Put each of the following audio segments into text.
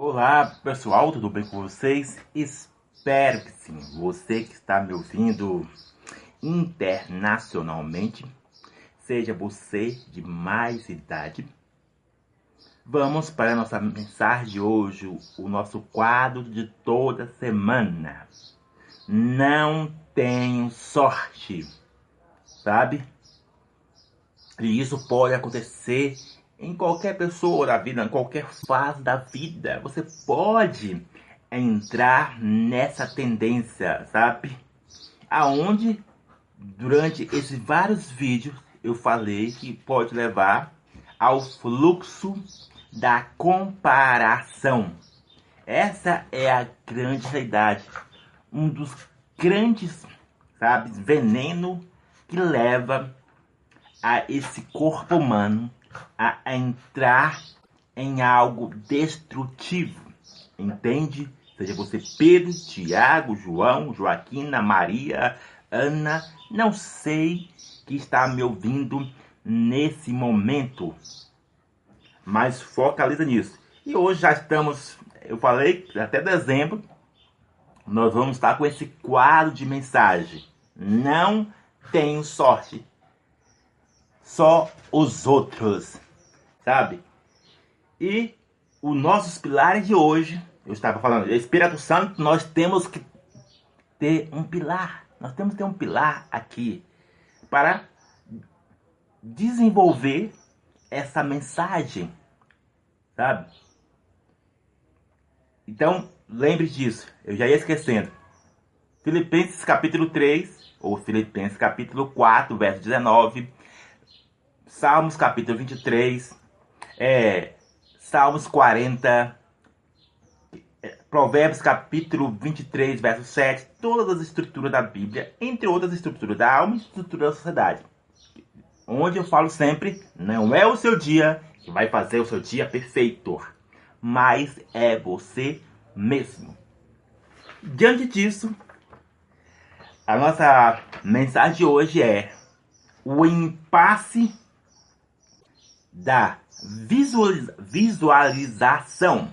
Olá pessoal, tudo bem com vocês? Espero que sim. Você que está me ouvindo internacionalmente, seja você de mais idade. Vamos para a nossa mensagem de hoje, o nosso quadro de toda semana. Não tenho sorte, sabe? E isso pode acontecer em qualquer pessoa da vida, em qualquer fase da vida, você pode entrar nessa tendência, sabe? Aonde durante esses vários vídeos eu falei que pode levar ao fluxo da comparação. Essa é a grande realidade, um dos grandes, sabe, veneno que leva a esse corpo humano a entrar em algo destrutivo. Entende? Seja você Pedro, Tiago, João, Joaquina, Maria, Ana, não sei que está me ouvindo nesse momento. Mas focaliza nisso. E hoje já estamos, eu falei, até dezembro, nós vamos estar com esse quadro de mensagem. Não tenho sorte só os outros, sabe? E os nossos pilares de hoje, eu estava falando, Espírito Santo, nós temos que ter um pilar, nós temos que ter um pilar aqui para desenvolver essa mensagem, sabe? Então, lembre disso, eu já ia esquecendo. Filipenses capítulo 3, ou Filipenses capítulo 4, verso 19, Salmos capítulo 23, é, Salmos 40, é, Provérbios capítulo 23, verso 7, todas as estruturas da Bíblia, entre outras estruturas da alma e estrutura da sociedade. Onde eu falo sempre, não é o seu dia que vai fazer o seu dia perfeito, mas é você mesmo. Diante disso, a nossa mensagem de hoje é o impasse da visualização.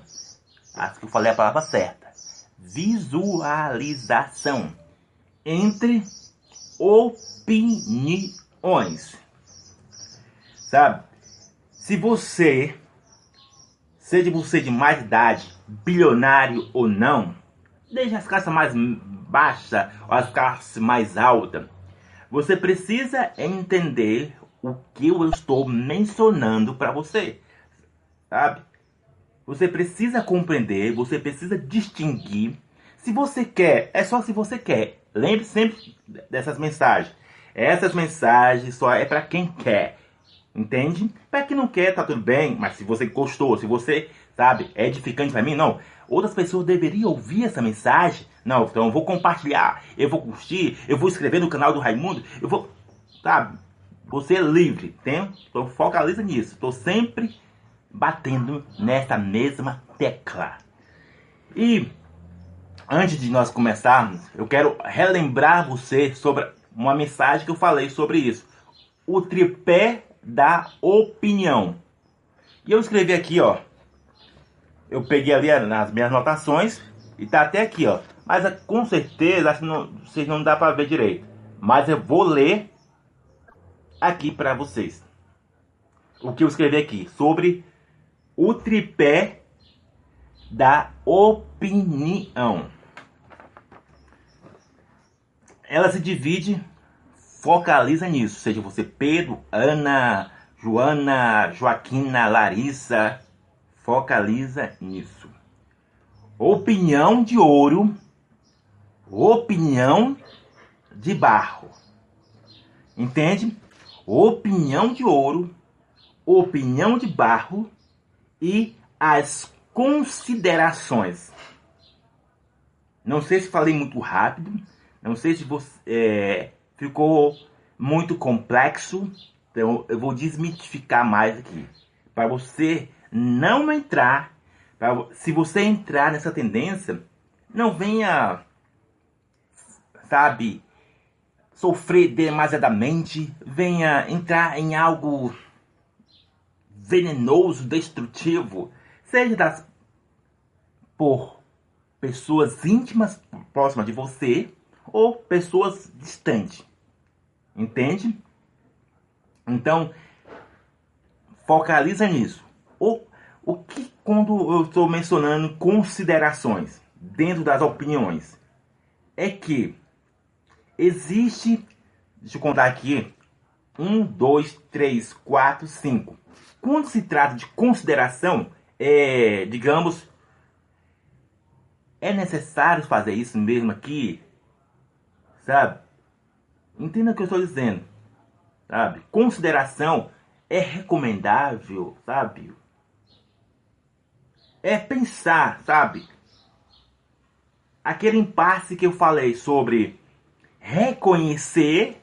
Acho que eu falei a palavra certa. Visualização entre opiniões. Sabe? Se você, seja você de mais idade, bilionário ou não, desde as classes mais baixas ou as classes mais altas, você precisa entender o que eu estou mencionando para você, sabe? Você precisa compreender, você precisa distinguir. Se você quer, é só se você quer. Lembre sempre dessas mensagens. Essas mensagens só é para quem quer. Entende? Para quem não quer, tá tudo bem. Mas se você gostou, se você, sabe, é edificante para mim, não. Outras pessoas deveriam ouvir essa mensagem. Não, então eu vou compartilhar, eu vou curtir, eu vou escrever no canal do Raimundo, eu vou, sabe? Você é livre, tem? Então focaliza nisso. Estou sempre batendo nessa mesma tecla. E antes de nós começarmos, eu quero relembrar você sobre uma mensagem que eu falei sobre isso. O tripé da opinião. E eu escrevi aqui, ó. Eu peguei ali nas minhas anotações e tá até aqui, ó. Mas com certeza acho não, vocês não dá para ver direito. Mas eu vou ler aqui para vocês. O que eu escrevi aqui sobre o tripé da opinião. Ela se divide, focaliza nisso, seja você Pedro, Ana, Joana, Joaquina, Larissa, focaliza nisso. Opinião de ouro, opinião de barro. Entende? Opinião de ouro, opinião de barro e as considerações. Não sei se falei muito rápido, não sei se você é, ficou muito complexo, então eu vou desmitificar mais aqui. Para você não entrar, pra, se você entrar nessa tendência, não venha, sabe, sofrer demasiadamente, venha entrar em algo venenoso, destrutivo, seja das por pessoas íntimas próximas de você ou pessoas distantes. Entende? Então, focaliza nisso. O, o que quando eu estou mencionando considerações dentro das opiniões é que existe, deixa eu contar aqui, um, dois, três, quatro, cinco. Quando se trata de consideração, é, digamos, é necessário fazer isso mesmo aqui, sabe? Entenda o que eu estou dizendo, sabe? Consideração é recomendável, sabe? É pensar, sabe? Aquele impasse que eu falei sobre reconhecer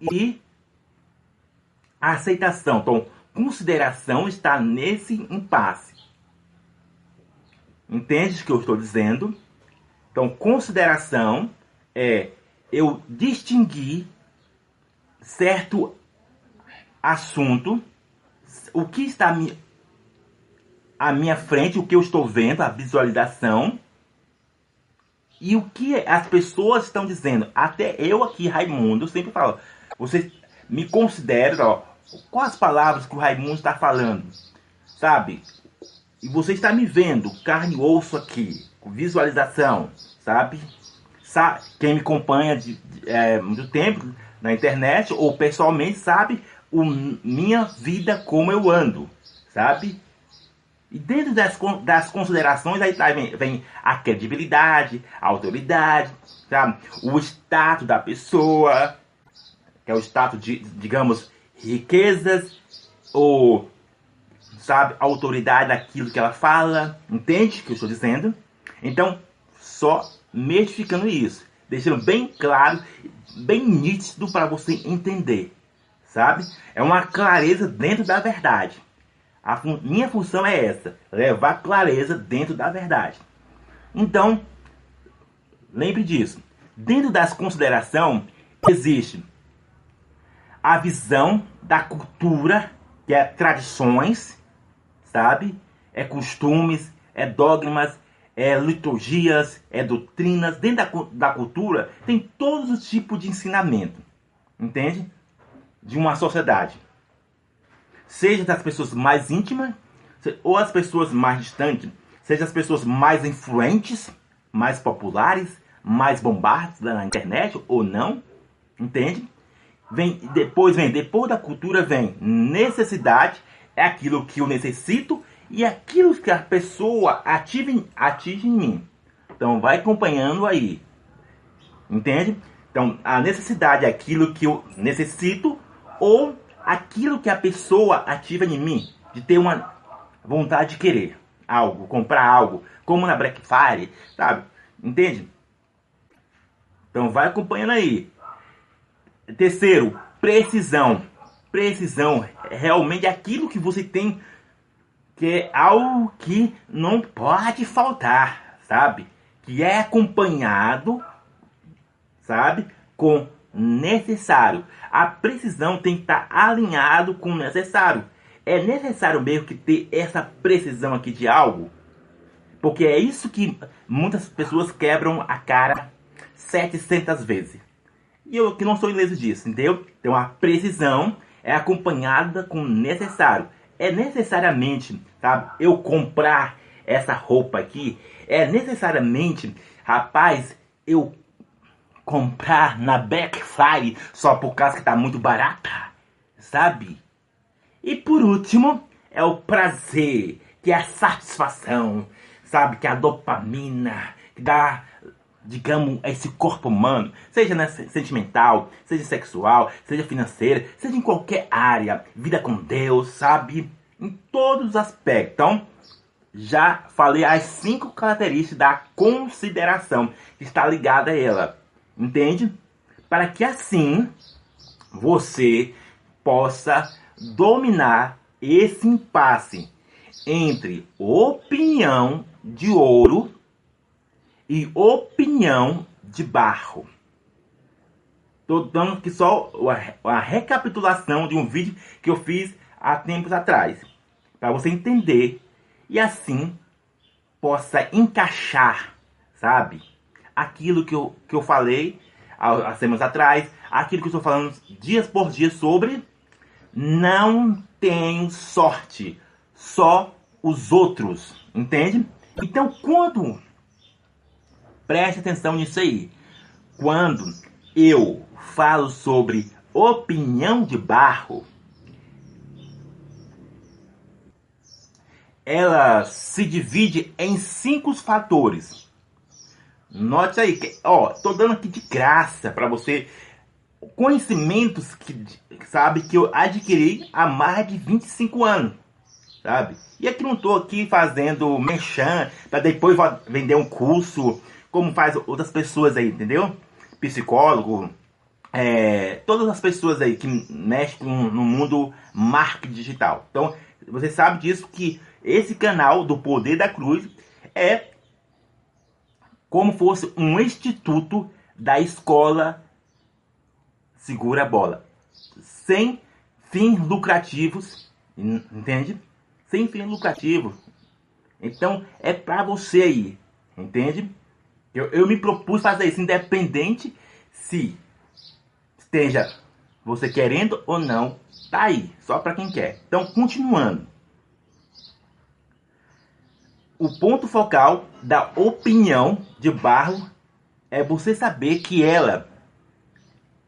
e aceitação. Então, consideração está nesse impasse. Entende o que eu estou dizendo? Então, consideração é eu distinguir certo assunto, o que está à minha frente, o que eu estou vendo, a visualização, e o que as pessoas estão dizendo. Até eu aqui, Raimundo, sempre falo, você me considera, ó, quais as palavras que o Raimundo está falando, sabe? E você está me vendo, carne e osso aqui, visualização, sabe? Sa quem me acompanha de, de, é, muito tempo na internet ou pessoalmente sabe o, minha vida como eu ando, sabe? E dentro das, das considerações aí tá, vem, vem a credibilidade, a autoridade, sabe? o status da pessoa, que é o status de, digamos, riquezas, ou, sabe, autoridade daquilo que ela fala, entende o que eu estou dizendo? Então, só metificando isso, deixando bem claro, bem nítido para você entender, sabe? É uma clareza dentro da verdade. A fun minha função é essa: levar clareza dentro da verdade. Então, lembre disso. Dentro das considerações, existe a visão da cultura, que é tradições, sabe? É costumes, é dogmas, é liturgias, é doutrinas. Dentro da, da cultura tem todos os tipos de ensinamento, entende? De uma sociedade seja das pessoas mais íntimas ou as pessoas mais distantes, seja as pessoas mais influentes, mais populares, mais bombardas na internet ou não, entende? Vem depois vem depois da cultura vem necessidade, é aquilo que eu necessito e aquilo que a pessoa ative, atinge em mim. Então vai acompanhando aí. Entende? Então a necessidade é aquilo que eu necessito ou aquilo que a pessoa ativa em mim, de ter uma vontade de querer algo, comprar algo, como na Black Friday, sabe? Entende? Então vai acompanhando aí. Terceiro, precisão. Precisão é realmente aquilo que você tem que é algo que não pode faltar, sabe? Que é acompanhado, sabe? Com necessário. A precisão tem que estar alinhado com o necessário. É necessário mesmo que ter essa precisão aqui de algo, porque é isso que muitas pessoas quebram a cara 700 vezes. E eu que não sou ileso disso, entendeu? Então a precisão é acompanhada com o necessário. É necessariamente, sabe, eu comprar essa roupa aqui, é necessariamente, rapaz, eu comprar na Black Friday só por causa que tá muito barata, sabe? E por último, é o prazer, que é a satisfação, sabe? Que é a dopamina, que dá, digamos, esse corpo humano, seja né, sentimental, seja sexual, seja financeira, seja em qualquer área, vida com Deus, sabe? Em todos os aspectos. Então, já falei as cinco características da consideração que está ligada a ela. Entende? Para que assim você possa dominar esse impasse entre opinião de ouro e opinião de barro. Estou dando aqui só a recapitulação de um vídeo que eu fiz há tempos atrás. Para você entender e assim possa encaixar, sabe? Aquilo que eu, que eu falei há, semanas atrás, aquilo que eu estou falando dias por dia sobre. Não tenho sorte, só os outros, entende? Então, quando preste atenção nisso aí, quando eu falo sobre opinião de barro, ela se divide em cinco fatores. Note aí, que, ó, tô dando aqui de graça para você conhecimentos que sabe que eu adquiri há mais de 25 anos, sabe? E aqui não tô aqui fazendo mechan para depois vender um curso como faz outras pessoas aí, entendeu? Psicólogo, é, todas as pessoas aí que mexem no mundo marketing digital. Então, você sabe disso que esse canal do Poder da Cruz é como fosse um instituto da escola Segura Bola, sem fins lucrativos, entende? Sem fins lucrativos. Então é para você aí, entende? Eu, eu me propus fazer isso independente se esteja você querendo ou não, tá aí, só para quem quer. Então, continuando. O ponto focal da opinião de Barro é você saber que ela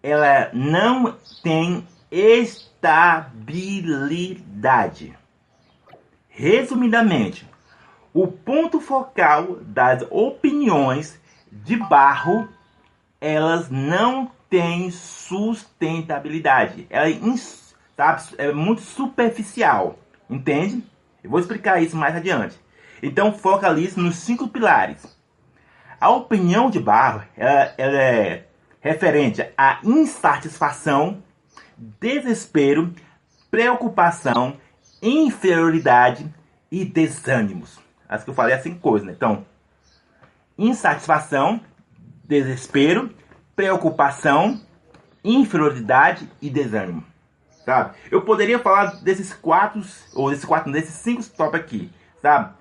ela não tem estabilidade. Resumidamente, o ponto focal das opiniões de Barro, elas não têm sustentabilidade. Ela é, sabe, é muito superficial, entende? Eu vou explicar isso mais adiante. Então focalize nos cinco pilares. A opinião de Barro ela, ela é referente à insatisfação, desespero, preocupação, inferioridade e desânimos. As que eu falei assim coisas, né? Então, insatisfação, desespero, preocupação, inferioridade e desânimo. Sabe? Eu poderia falar desses quatro, ou desses quatro, desses cinco top aqui, sabe?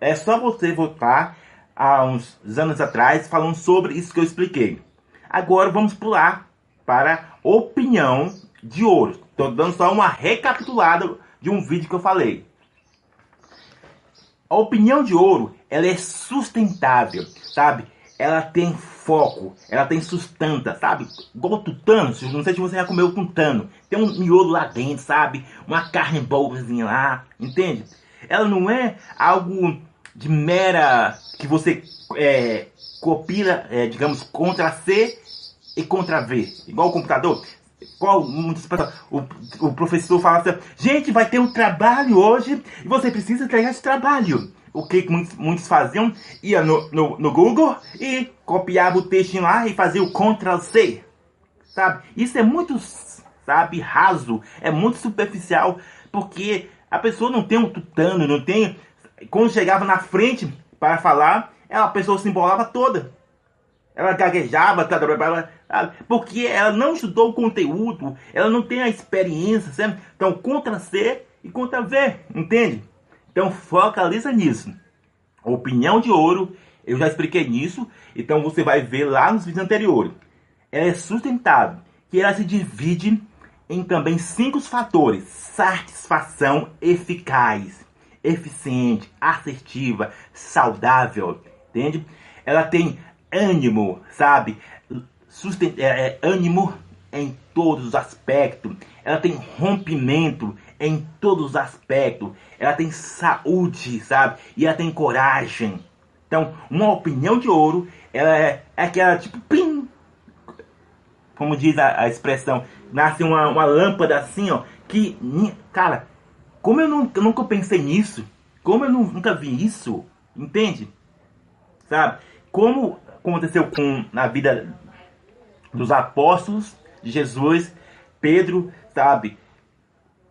É só você voltar a uns anos atrás falando sobre isso que eu expliquei. Agora vamos pular para opinião de ouro. Estou dando só uma recapitulada de um vídeo que eu falei. A opinião de ouro, ela é sustentável, sabe? Ela tem foco, ela tem sustenta, sabe? Igual tutano, não sei se você já comeu tutano. Tem um miolo lá dentro, sabe? Uma carne boazinha lá, entende? Ela não é algo de mera que você é, copia, é, digamos, contra C e contra V, igual o computador. Qual muitas pessoas, o, o professor fala assim, gente, vai ter um trabalho hoje e você precisa entregar esse trabalho. O que muitos, muitos faziam? Ia no, no, no Google e copiava o texto lá e fazia o Ctrl C. Sabe? Isso é muito, sabe, raso, é muito superficial, porque a pessoa não tem um tutano, não tem. Quando chegava na frente para falar, a pessoa se embolava toda. Ela gaguejava, porque ela não estudou o conteúdo, ela não tem a experiência, certo? Então, contra C e contra V, entende? Então, focaliza nisso. Opinião de ouro, eu já expliquei nisso, então você vai ver lá nos vídeos anteriores. Ela é sustentável, que ela se divide em também cinco fatores: satisfação eficaz, eficiente, assertiva, saudável, entende? Ela tem ânimo, sabe? Sustent é, é, ânimo em todos os aspectos. Ela tem rompimento em todos os aspectos. Ela tem saúde, sabe? E ela tem coragem. Então, uma opinião de ouro, ela é, é aquela tipo, pim, como diz a, a expressão, nasce uma, uma lâmpada assim, ó, que, cara, como eu nunca, nunca pensei nisso, como eu nunca vi isso, entende? Sabe? Como aconteceu com na vida dos apóstolos de Jesus, Pedro, sabe?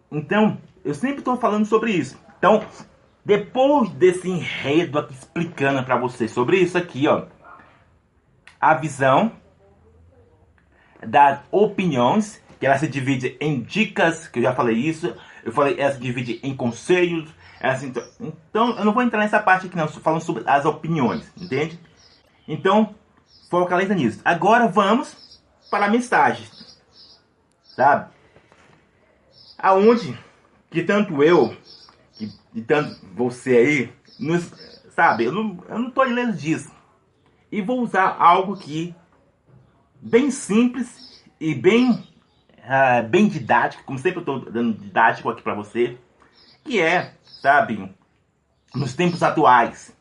Então, eu sempre estou falando sobre isso. Então, depois desse enredo aqui explicando para vocês sobre isso aqui, ó, a visão das opiniões, que ela se divide em dicas, que eu já falei isso, eu falei, ela se divide em conselhos, assim, então, eu não vou entrar nessa parte aqui não, falando sobre as opiniões, entende? Então, focaliza nisso. Agora vamos para a mensagem, sabe? Aonde que tanto eu, que, tanto você aí, nos, sabe, eu não, eu não tô lendo disso. E vou usar algo que bem simples e bem, uh, bem didático, como sempre eu estou dando didático aqui para você, que é, sabe, nos tempos atuais,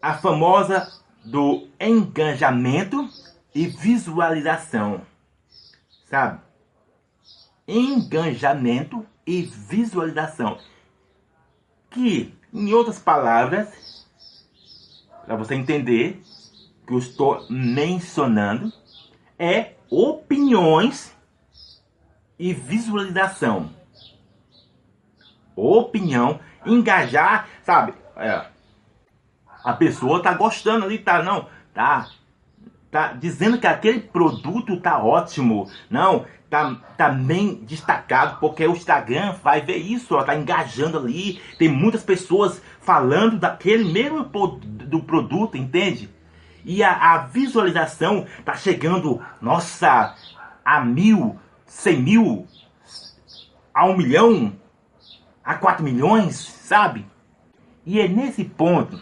a famosa do engajamento e visualização, sabe? Engajamento e visualização, que, em outras palavras, para você entender que eu estou mencionando, é opiniões e visualização opinião, engajar, sabe? É, a pessoa tá gostando ali, tá? Não, tá. Tá dizendo que aquele produto tá ótimo. Não, tá, tá bem destacado, porque o Instagram vai ver isso, ó, tá engajando ali. Tem muitas pessoas falando daquele mesmo do produto, entende? E a, a visualização tá chegando, nossa, a mil, cem mil, a um milhão, a 4 milhões, sabe? E é nesse ponto,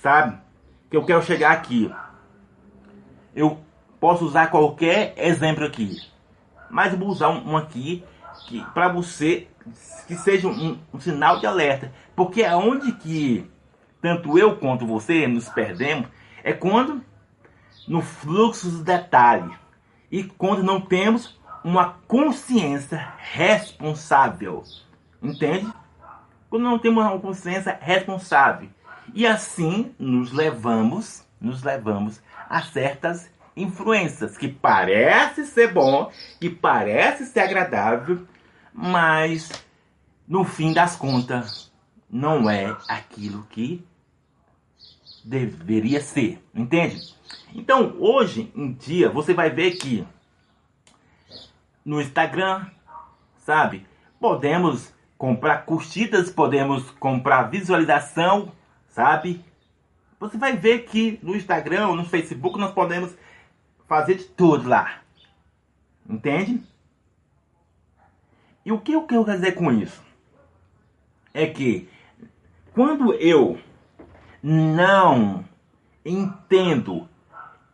sabe, que eu quero chegar aqui. Eu posso usar qualquer exemplo aqui, mas vou usar um, aqui que para você que seja um, um, sinal de alerta, porque é que tanto eu quanto você nos perdemos é quando no fluxo do detalhe e quando não temos uma consciência responsável Entende? Quando não temos uma consciência responsável. E assim nos levamos, nos levamos a certas influências que parece ser bom, que parece ser agradável, mas no fim das contas não é aquilo que deveria ser, entende? Então, hoje em dia, você vai ver que no Instagram, sabe, podemos comprar curtidas, podemos comprar visualização, sabe? Você vai ver que no Instagram, no Facebook, nós podemos fazer de tudo lá. Entende? E o que eu quero dizer com isso? É que quando eu não entendo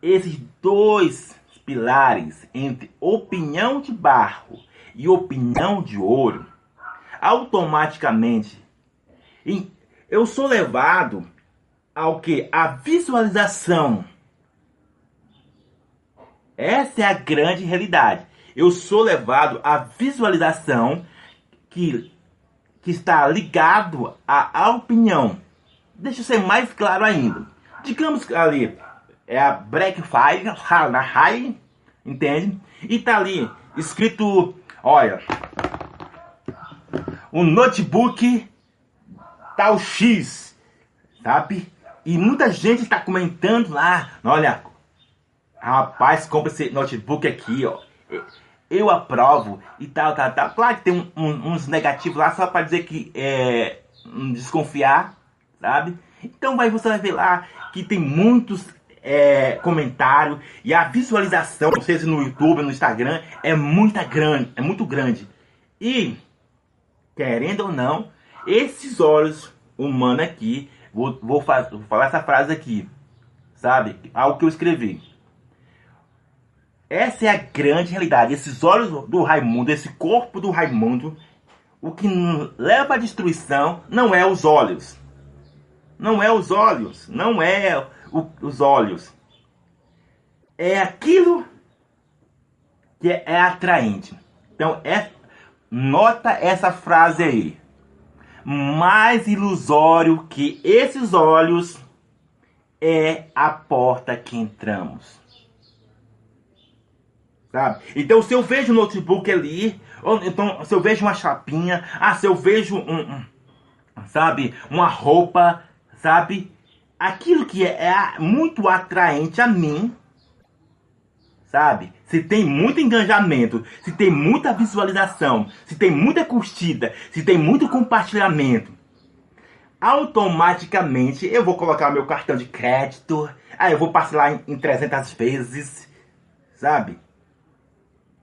esses dois pilares entre opinião de barro e opinião de ouro, automaticamente eu sou levado ao que? A visualização. Essa é a grande realidade. Eu sou levado à visualização que, que está ligado à, à opinião. Deixa eu ser mais claro ainda. Digamos que ali é a Black Fire, na High, entende? E tá ali escrito, olha, um notebook tal X, sabe? E muita gente está comentando lá, olha, rapaz, compra esse notebook aqui, ó. Eu aprovo e tal, tal, tal. Claro que tem um, um, uns negativos lá só para dizer que é desconfiar, sabe? Então vai você vai ver lá que tem muitos é, comentários e a visualização, seja no YouTube, no Instagram, é muito grande, é muito grande. E querendo ou não, esses olhos humanos aqui, vou, vou, vou falar essa frase aqui, sabe? Algo que eu escrevi. Essa é a grande realidade. Esses olhos do Raimundo, esse corpo do Raimundo, o que leva à destruição não é os olhos. Não é os olhos. Não é o, os olhos. É aquilo que é, atraente. Então, é Nota essa frase aí. Mais ilusório que esses olhos é a porta que entramos. Sabe? Então, se eu vejo um notebook ali, ou então se eu vejo uma chapinha, ah, se eu vejo um, um sabe, uma roupa, sabe? Aquilo que é, é muito atraente a mim, sabe? Se tem muito engajamento, se tem muita visualização, se tem muita curtida, se tem muito compartilhamento, automaticamente eu vou colocar meu cartão de crédito, aí eu vou parcelar em, em 300 vezes, sabe?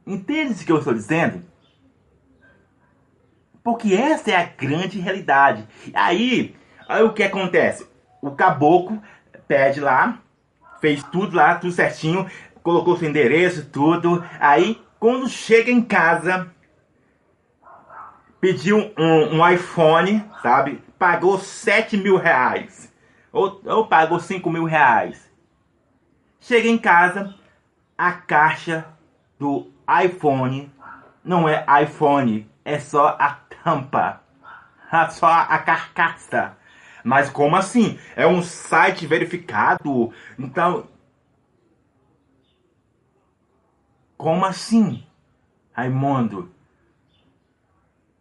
Entende o que eu estou dizendo? Porque essa é a grande realidade. Aí, aí o que acontece? O caboclo pede lá, fez tudo lá, tudo certinho, colocou seu endereço, tudo. Aí, quando chega em casa, pediu um, um iPhone, sabe? Pagou 7 mil reais. Ou, ou pagou 5 mil reais. Chega em casa, a caixa do iPhone não é iPhone, é só a tampa, só a carcaça. Mas como assim? É um site verificado. Então. Como assim, Raimundo?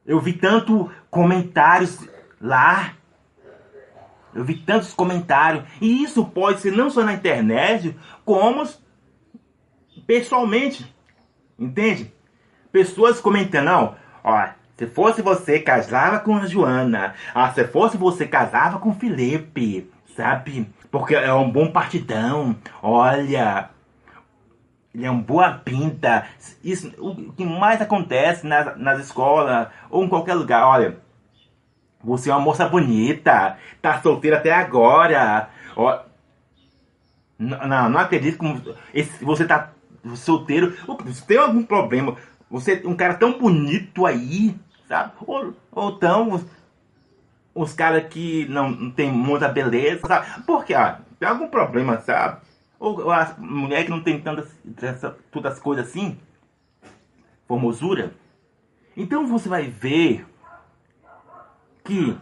Eu vi tanto comentários lá. Eu vi tantos comentários. E isso pode ser não só na internet, como pessoalmente. Entende? Pessoas comentando, não, ó, se fosse você, casava com a Joana. Ah, se fosse você, casava com o Felipe. Sabe? Porque é um bom partidão. Olha. Ele é um boa pinta. Isso, o que mais acontece nas, nas escolas ou em qualquer lugar. Olha. Você é uma moça bonita. Tá solteira até agora. Ó, não, não acredito que você tá solteiro. Tem algum problema, você um cara tão bonito aí, sabe? Ou, ou tão os, os caras que não, não tem muita beleza, sabe? Porque, ó, tem algum problema, sabe? Ou, ou a mulher que não tem tantas, todas as coisas assim, formosura. Então você vai ver que